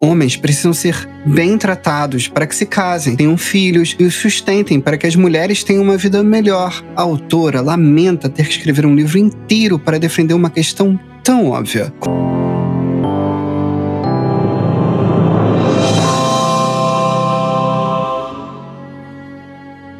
Homens precisam ser bem tratados para que se casem, tenham filhos e os sustentem para que as mulheres tenham uma vida melhor. A autora lamenta ter que escrever um livro inteiro para defender uma questão tão óbvia.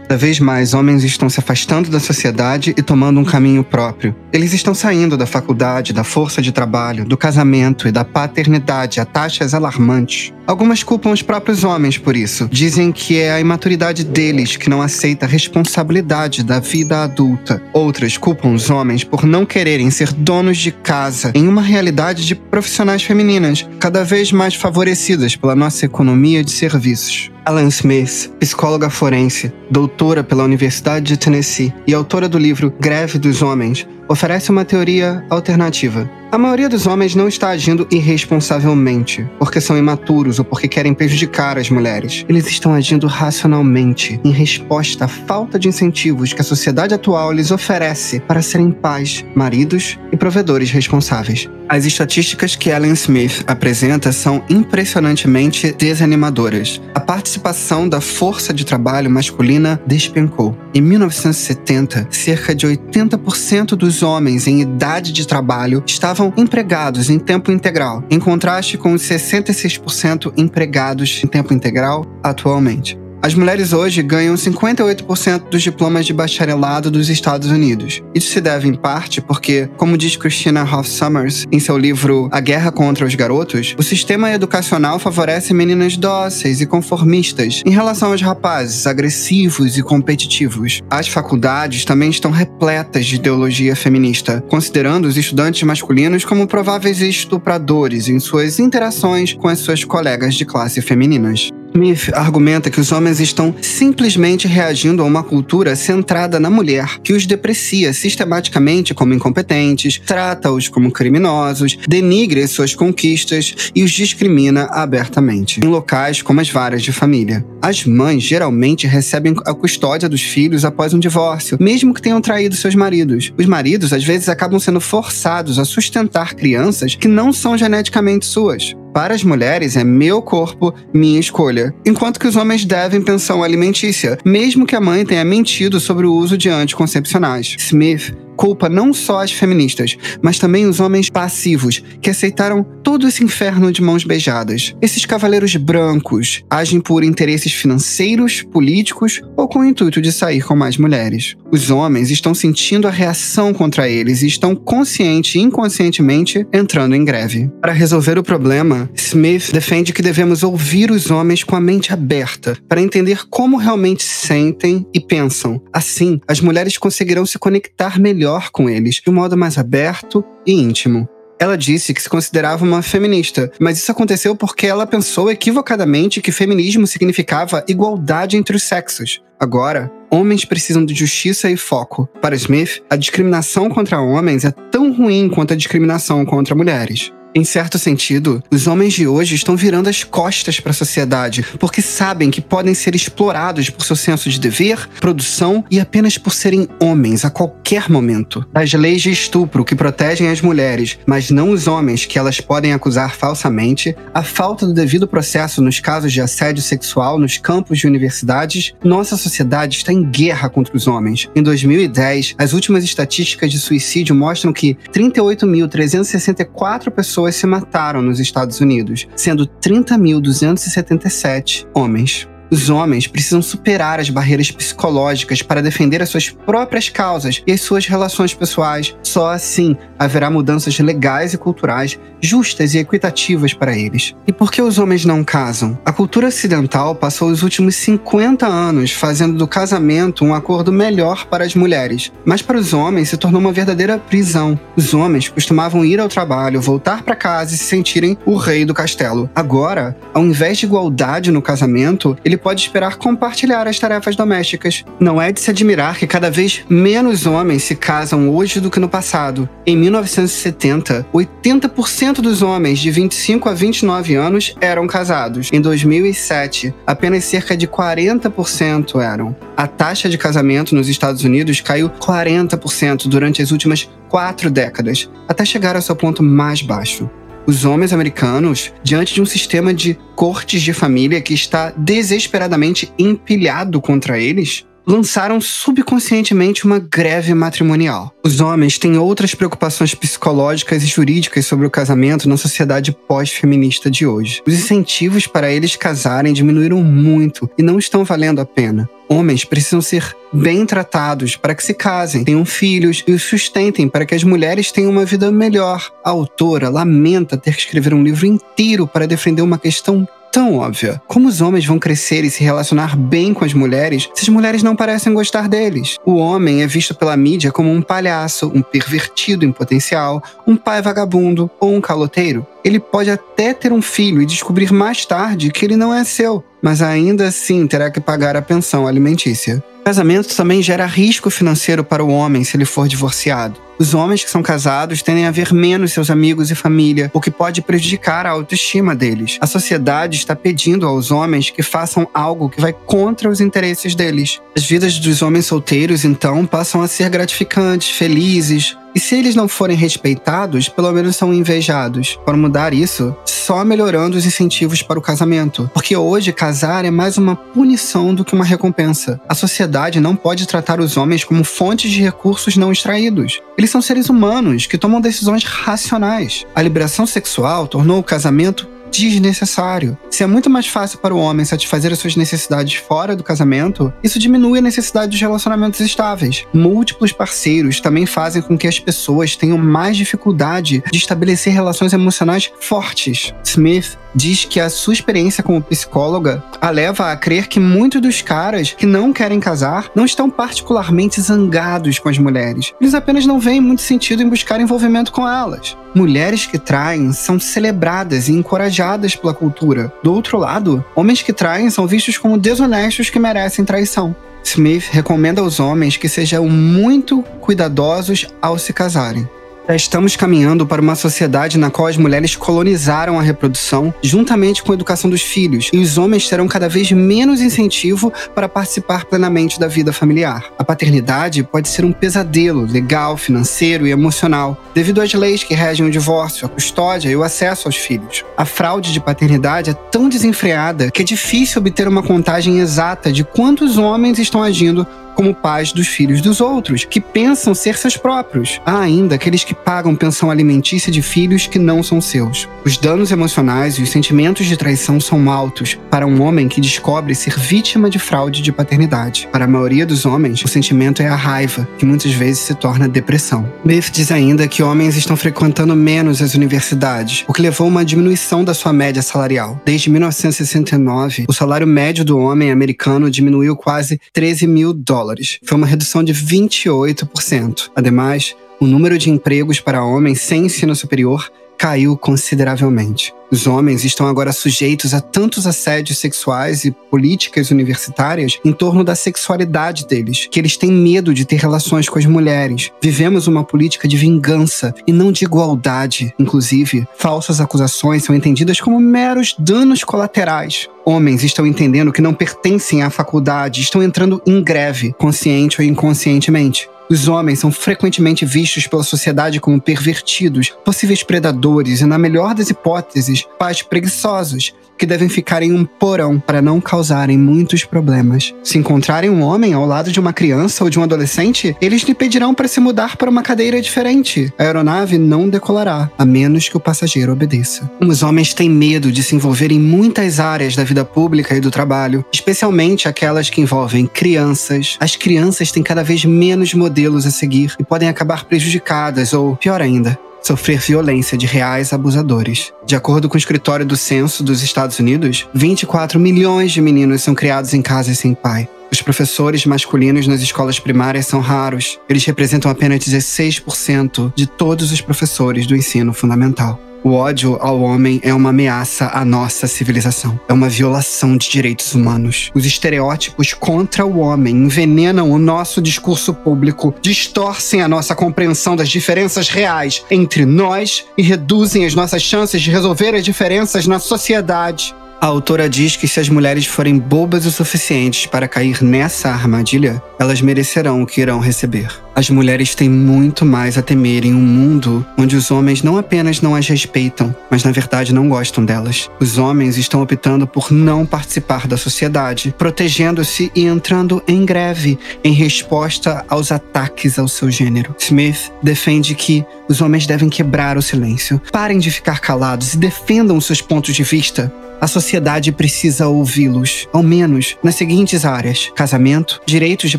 Cada vez mais homens estão se afastando da sociedade e tomando um caminho próprio. Eles estão saindo da faculdade, da força de trabalho, do casamento e da paternidade a taxas alarmantes. Algumas culpam os próprios homens por isso. Dizem que é a imaturidade deles que não aceita a responsabilidade da vida adulta. Outras culpam os homens por não quererem ser donos de casa em uma realidade de profissionais femininas, cada vez mais favorecidas pela nossa economia de serviços. Alan Smith, psicóloga forense, doutora pela Universidade de Tennessee e autora do livro Greve dos Homens, oferece uma teoria alternativa. A maioria dos homens não está agindo irresponsavelmente, porque são imaturos ou porque querem prejudicar as mulheres. Eles estão agindo racionalmente, em resposta à falta de incentivos que a sociedade atual lhes oferece para serem pais, maridos e provedores responsáveis. As estatísticas que Ellen Smith apresenta são impressionantemente desanimadoras. A participação da força de trabalho masculina despencou. Em 1970, cerca de 80% dos homens em idade de trabalho estavam empregados em tempo integral, em contraste com os 66% empregados em tempo integral atualmente. As mulheres hoje ganham 58% dos diplomas de bacharelado dos Estados Unidos. Isso se deve, em parte, porque, como diz Christina Hoff Summers em seu livro A Guerra contra os Garotos, o sistema educacional favorece meninas dóceis e conformistas em relação aos rapazes agressivos e competitivos. As faculdades também estão repletas de ideologia feminista, considerando os estudantes masculinos como prováveis estupradores em suas interações com as suas colegas de classe femininas. Smith argumenta que os homens estão simplesmente reagindo a uma cultura centrada na mulher, que os deprecia sistematicamente como incompetentes, trata-os como criminosos, denigre suas conquistas e os discrimina abertamente, em locais como as varas de família. As mães geralmente recebem a custódia dos filhos após um divórcio, mesmo que tenham traído seus maridos. Os maridos às vezes acabam sendo forçados a sustentar crianças que não são geneticamente suas. Para as mulheres é meu corpo, minha escolha, enquanto que os homens devem pensão alimentícia, mesmo que a mãe tenha mentido sobre o uso de anticoncepcionais. Smith culpa não só as feministas, mas também os homens passivos que aceitaram todo esse inferno de mãos beijadas. Esses cavaleiros brancos agem por interesses financeiros, políticos ou com o intuito de sair com mais mulheres. Os homens estão sentindo a reação contra eles e estão consciente e inconscientemente entrando em greve. Para resolver o problema, Smith defende que devemos ouvir os homens com a mente aberta para entender como realmente sentem e pensam. Assim, as mulheres conseguirão se conectar melhor melhor com eles de um modo mais aberto e íntimo. Ela disse que se considerava uma feminista, mas isso aconteceu porque ela pensou equivocadamente que feminismo significava igualdade entre os sexos. Agora, homens precisam de justiça e foco. Para Smith, a discriminação contra homens é tão ruim quanto a discriminação contra mulheres. Em certo sentido, os homens de hoje estão virando as costas para a sociedade porque sabem que podem ser explorados por seu senso de dever, produção e apenas por serem homens a qualquer momento. As leis de estupro que protegem as mulheres, mas não os homens que elas podem acusar falsamente, a falta do devido processo nos casos de assédio sexual nos campos de universidades, nossa sociedade está em guerra contra os homens. Em 2010, as últimas estatísticas de suicídio mostram que 38.364 pessoas pessoas se mataram nos Estados Unidos, sendo 30.277 homens. Os homens precisam superar as barreiras psicológicas para defender as suas próprias causas e as suas relações pessoais. Só assim haverá mudanças legais e culturais justas e equitativas para eles. E por que os homens não casam? A cultura ocidental passou os últimos 50 anos fazendo do casamento um acordo melhor para as mulheres, mas para os homens se tornou uma verdadeira prisão. Os homens costumavam ir ao trabalho, voltar para casa e se sentirem o rei do castelo. Agora, ao invés de igualdade no casamento, ele pode esperar compartilhar as tarefas domésticas. Não é de se admirar que cada vez menos homens se casam hoje do que no passado. Em 1970, 80% dos homens de 25 a 29 anos eram casados. Em 2007, apenas cerca de 40% eram. A taxa de casamento nos Estados Unidos caiu 40% durante as últimas quatro décadas, até chegar ao seu ponto mais baixo. Os homens americanos, diante de um sistema de cortes de família que está desesperadamente empilhado contra eles, lançaram subconscientemente uma greve matrimonial. Os homens têm outras preocupações psicológicas e jurídicas sobre o casamento na sociedade pós-feminista de hoje. Os incentivos para eles casarem diminuíram muito e não estão valendo a pena. Homens precisam ser bem tratados para que se casem, tenham filhos e os sustentem para que as mulheres tenham uma vida melhor. A autora lamenta ter que escrever um livro inteiro para defender uma questão tão óbvia. Como os homens vão crescer e se relacionar bem com as mulheres se as mulheres não parecem gostar deles? O homem é visto pela mídia como um palhaço, um pervertido em potencial, um pai vagabundo ou um caloteiro. Ele pode até ter um filho e descobrir mais tarde que ele não é seu, mas ainda assim terá que pagar a pensão alimentícia. Casamento também gera risco financeiro para o homem se ele for divorciado. Os homens que são casados tendem a ver menos seus amigos e família, o que pode prejudicar a autoestima deles. A sociedade está pedindo aos homens que façam algo que vai contra os interesses deles. As vidas dos homens solteiros, então, passam a ser gratificantes, felizes, e se eles não forem respeitados, pelo menos são invejados. Para mudar isso, só melhorando os incentivos para o casamento. Porque hoje casar é mais uma punição do que uma recompensa. A sociedade não pode tratar os homens como fontes de recursos não extraídos. Eles são seres humanos que tomam decisões racionais. A liberação sexual tornou o casamento desnecessário. Se é muito mais fácil para o homem satisfazer as suas necessidades fora do casamento, isso diminui a necessidade de relacionamentos estáveis. Múltiplos parceiros também fazem com que as pessoas tenham mais dificuldade de estabelecer relações emocionais fortes. Smith diz que a sua experiência como psicóloga a leva a crer que muitos dos caras que não querem casar não estão particularmente zangados com as mulheres. Eles apenas não veem muito sentido em buscar envolvimento com elas. Mulheres que traem são celebradas e encorajadas pela cultura. Do outro lado, homens que traem são vistos como desonestos que merecem traição. Smith recomenda aos homens que sejam muito cuidadosos ao se casarem. Já estamos caminhando para uma sociedade na qual as mulheres colonizaram a reprodução juntamente com a educação dos filhos, e os homens terão cada vez menos incentivo para participar plenamente da vida familiar. A paternidade pode ser um pesadelo legal, financeiro e emocional, devido às leis que regem o divórcio, a custódia e o acesso aos filhos. A fraude de paternidade é tão desenfreada que é difícil obter uma contagem exata de quantos homens estão agindo como pais dos filhos dos outros, que pensam ser seus próprios. Há ainda aqueles que pagam pensão alimentícia de filhos que não são seus. Os danos emocionais e os sentimentos de traição são altos para um homem que descobre ser vítima de fraude de paternidade. Para a maioria dos homens, o sentimento é a raiva, que muitas vezes se torna depressão. Biff diz ainda que homens estão frequentando menos as universidades, o que levou a uma diminuição da sua média salarial. Desde 1969, o salário médio do homem americano diminuiu quase 13 mil dólares dólares. Foi uma redução de 28%. Ademais, o número de empregos para homens sem ensino superior caiu consideravelmente. Os homens estão agora sujeitos a tantos assédios sexuais e políticas universitárias em torno da sexualidade deles, que eles têm medo de ter relações com as mulheres. Vivemos uma política de vingança e não de igualdade. Inclusive, falsas acusações são entendidas como meros danos colaterais. Homens estão entendendo que não pertencem à faculdade, estão entrando em greve, consciente ou inconscientemente. Os homens são frequentemente vistos pela sociedade como pervertidos, possíveis predadores e, na melhor das hipóteses, pais preguiçosos, que devem ficar em um porão para não causarem muitos problemas. Se encontrarem um homem ao lado de uma criança ou de um adolescente, eles lhe pedirão para se mudar para uma cadeira diferente. A aeronave não decolará, a menos que o passageiro obedeça. Os homens têm medo de se envolver em muitas áreas da vida pública e do trabalho, especialmente aquelas que envolvem crianças. As crianças têm cada vez menos modelos a seguir e podem acabar prejudicadas ou, pior ainda, sofrer violência de reais abusadores. De acordo com o escritório do censo dos Estados Unidos, 24 milhões de meninos são criados em casas sem pai. Os professores masculinos nas escolas primárias são raros. Eles representam apenas 16% de todos os professores do ensino fundamental. O ódio ao homem é uma ameaça à nossa civilização. É uma violação de direitos humanos. Os estereótipos contra o homem envenenam o nosso discurso público, distorcem a nossa compreensão das diferenças reais entre nós e reduzem as nossas chances de resolver as diferenças na sociedade. A autora diz que se as mulheres forem bobas o suficientes para cair nessa armadilha, elas merecerão o que irão receber. As mulheres têm muito mais a temer em um mundo onde os homens não apenas não as respeitam, mas na verdade não gostam delas. Os homens estão optando por não participar da sociedade, protegendo-se e entrando em greve em resposta aos ataques ao seu gênero. Smith defende que os homens devem quebrar o silêncio, parem de ficar calados e defendam seus pontos de vista. A sociedade precisa ouvi-los, ao menos nas seguintes áreas: casamento, direitos de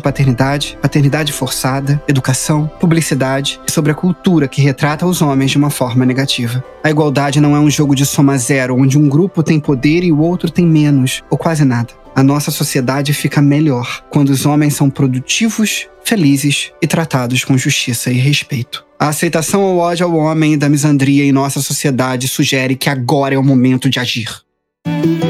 paternidade, paternidade forçada, educação, publicidade e sobre a cultura que retrata os homens de uma forma negativa. A igualdade não é um jogo de soma zero, onde um grupo tem poder e o outro tem menos, ou quase nada. A nossa sociedade fica melhor quando os homens são produtivos, felizes e tratados com justiça e respeito. A aceitação ao ódio ao homem e da misandria em nossa sociedade sugere que agora é o momento de agir. Thank you.